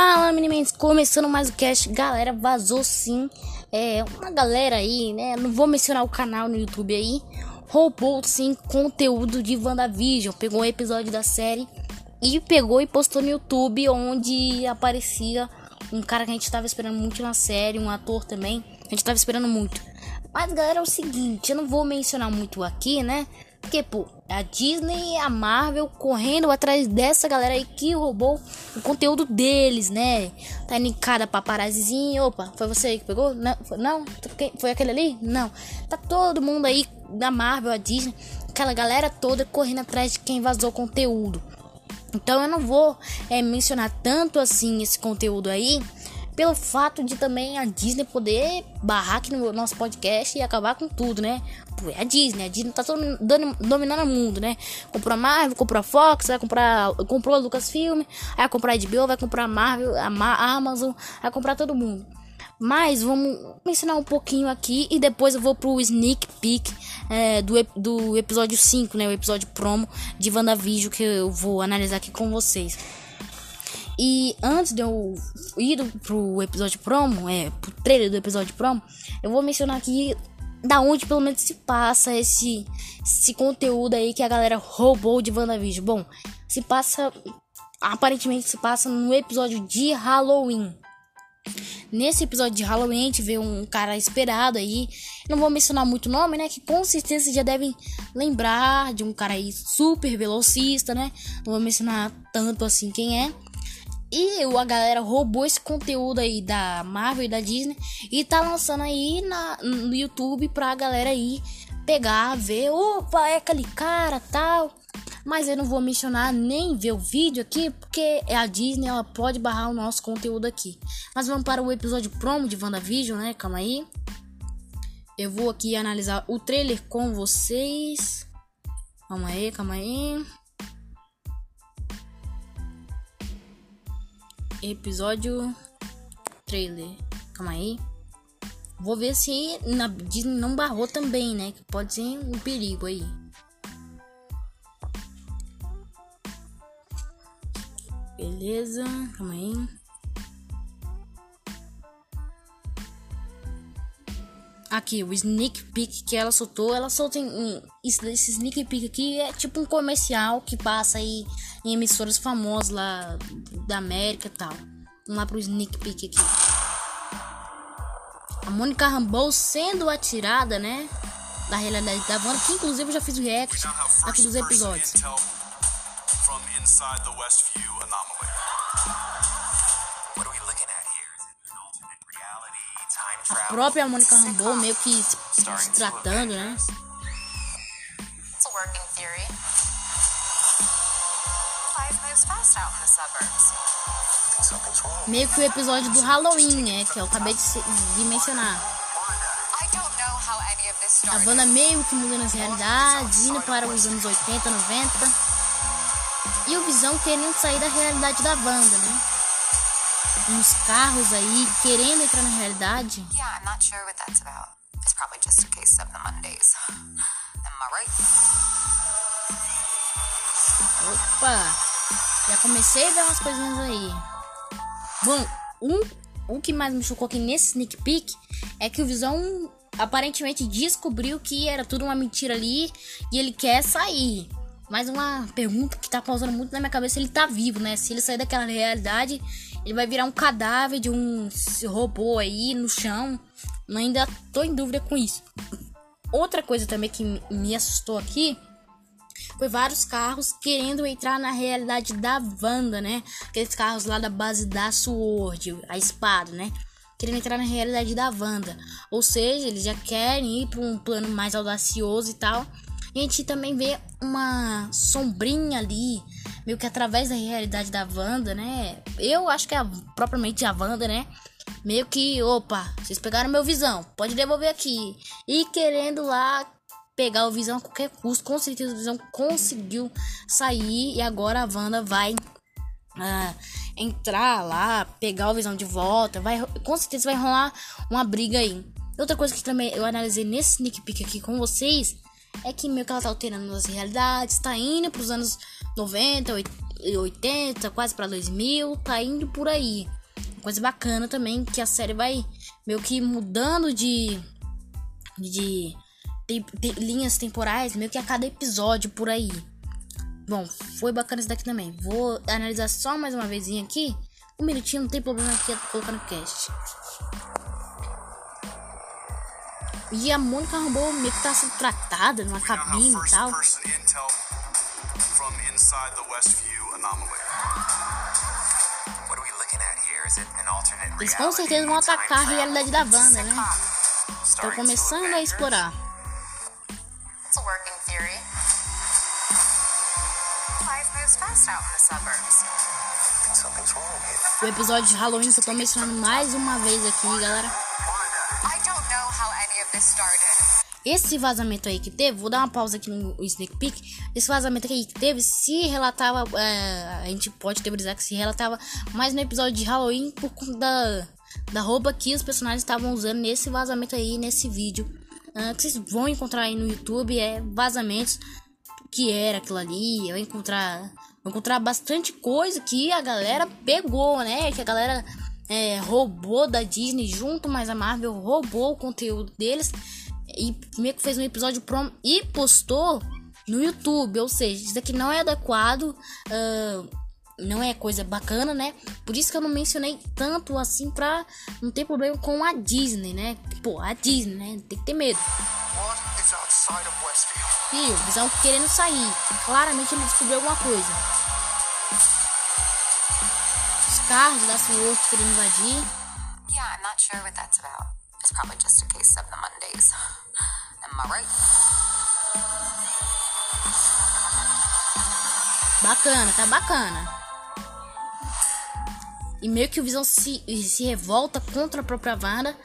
Fala, meninos, começando mais o cast. Galera, vazou sim. É, uma galera aí, né? Não vou mencionar o canal no YouTube aí. Roubou sim conteúdo de WandaVision. Pegou um episódio da série e pegou e postou no YouTube onde aparecia um cara que a gente tava esperando muito na série, um ator também. A gente tava esperando muito. Mas, galera, é o seguinte, eu não vou mencionar muito aqui, né? Porque, pô, a Disney e a Marvel correndo atrás dessa galera aí que roubou o conteúdo deles, né? Tá em cada paparazizinho. Opa, foi você que pegou? Não, foi, não? Foi aquele ali? Não. Tá todo mundo aí da Marvel, a Disney, aquela galera toda correndo atrás de quem vazou conteúdo. Então eu não vou é, mencionar tanto assim esse conteúdo aí pelo fato de também a Disney poder barrar aqui no nosso podcast e acabar com tudo, né? Pô, é a Disney, a Disney tá dominando o mundo, né? Comprou a Marvel, comprou a Fox, vai comprar, comprou a Lucasfilm, vai comprar a HBO, vai comprar a Marvel, a, Ma a Amazon, vai comprar todo mundo. Mas vamos mencionar um pouquinho aqui e depois eu vou pro sneak peek é, do, do episódio 5, né? O episódio promo de WandaVision que eu vou analisar aqui com vocês. E antes de eu ir pro episódio promo, é, pro trailer do episódio promo, eu vou mencionar aqui da onde pelo menos se passa esse, esse conteúdo aí que a galera roubou de WandaVision. Bom, se passa. Aparentemente se passa no episódio de Halloween. Nesse episódio de Halloween, a gente vê um cara esperado aí. Não vou mencionar muito nome, né? Que com certeza vocês já devem lembrar de um cara aí super velocista, né? Não vou mencionar tanto assim quem é. E a galera roubou esse conteúdo aí da Marvel e da Disney e tá lançando aí na, no YouTube pra galera aí pegar, ver, opa, é aquele cara tal. Mas eu não vou mencionar nem ver o vídeo aqui, porque é a Disney, ela pode barrar o nosso conteúdo aqui. Mas vamos para o episódio promo de WandaVision, né? Calma aí. Eu vou aqui analisar o trailer com vocês. Calma aí, calma aí. Episódio trailer. Calma aí. Vou ver se na Disney não barrou também, né? Que pode ser um perigo aí. Beleza, calma aí. Aqui, o sneak peek que ela soltou, ela soltou em, esse sneak peek aqui é tipo um comercial que passa aí em emissoras famosas lá da América e tal. Vamos lá pro sneak peek aqui. A Mônica Rambeau sendo atirada, né? Da realidade da Wanda, que inclusive eu já fiz o react aqui dos episódios. a própria Mônica Rambeau meio que se, tratando, né? Meio que o episódio do Halloween, né? Que eu acabei de, de mencionar. A Wanda meio que mudando as realidades, indo para os anos 80, 90. E o Visão querendo sair da realidade da Wanda, né? uns carros aí querendo entrar na realidade. Yeah, I'm not sure what that's about. It's probably just a case of the Mondays. Am I right? Opa! Já comecei a ver umas coisinhas aí. Bom, um, o que mais me chocou aqui nesse sneak peek é que o Visão aparentemente descobriu que era tudo uma mentira ali e ele quer sair. Mais uma pergunta que tá pausando muito na minha cabeça, ele tá vivo, né? Se ele sair daquela realidade, ele vai virar um cadáver de um robô aí no chão. Eu ainda tô em dúvida com isso. Outra coisa também que me assustou aqui foi vários carros querendo entrar na realidade da Wanda, né? Aqueles carros lá da base da Sword, a espada, né? Querendo entrar na realidade da Wanda. Ou seja, eles já querem ir para um plano mais audacioso e tal. E a gente também vê uma sombrinha ali meio que através da realidade da Wanda, né? Eu acho que é propriamente a Wanda, né? Meio que, opa, vocês pegaram meu visão, pode devolver aqui. E querendo lá pegar o visão a qualquer custo, com certeza o visão conseguiu sair e agora a Wanda vai ah, entrar lá, pegar o visão de volta, vai com certeza vai rolar uma briga aí. Outra coisa que também eu analisei nesse sneak peek aqui com vocês é que meio que ela tá alterando as realidades, tá indo pros anos 90, 80, quase pra 2000, tá indo por aí. Coisa bacana também que a série vai meio que mudando de de, de, de linhas temporais, meio que a cada episódio por aí. Bom, foi bacana isso daqui também. Vou analisar só mais uma vez aqui. Um minutinho, não tem problema aqui colocar no cast. E a Mônica Rambeau meio que tá sendo tratada numa cabine e tal. Eles com certeza vão atacar a realidade da Wanda, né? Estão começando a explorar. O episódio de Halloween que eu tô mencionando mais uma vez aqui, galera. Esse vazamento aí que teve, vou dar uma pausa aqui no sneak peek. Esse vazamento aí que teve, se relatava, é, a gente pode teorizar que se relatava mais no episódio de Halloween por conta da, da roupa que os personagens estavam usando nesse vazamento aí, nesse vídeo. Uh, que vocês vão encontrar aí no YouTube, é vazamentos que era aquilo ali. Vai encontrar, vai encontrar bastante coisa que a galera pegou, né? Que a galera é, roubou da Disney junto, mas a Marvel roubou o conteúdo deles e meio que fez um episódio prom e postou no YouTube. Ou seja, isso aqui não é adequado, uh, não é coisa bacana, né? Por isso que eu não mencionei tanto assim pra não ter problema com a Disney, né? Pô, a Disney, né? Tem que ter medo. E o Visão querendo sair. Claramente ele descobriu alguma coisa. Os carros da Sword querendo invadir. Yeah, I'm not sure what that's about. It's probably just a case of the Mondays. Am I right? Bacana, tá bacana. E meio que o Visão se, se revolta contra a própria Wanda.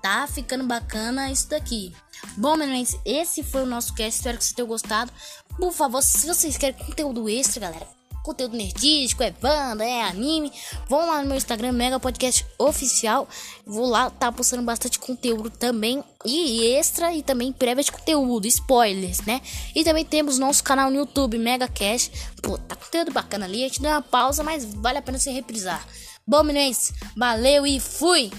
Tá ficando bacana isso daqui. Bom, meninos, esse foi o nosso cast. Espero que vocês tenham gostado. Por favor, se vocês querem conteúdo extra, galera, conteúdo nerdístico, é banda, é anime, vão lá no meu Instagram, Mega Podcast Oficial. Vou lá, tá postando bastante conteúdo também. E extra e também prévia de conteúdo, spoilers, né? E também temos nosso canal no YouTube, Mega Cash. Pô, tá conteúdo bacana ali. A gente deu uma pausa, mas vale a pena se reprisar. Bom, meninos, valeu e fui!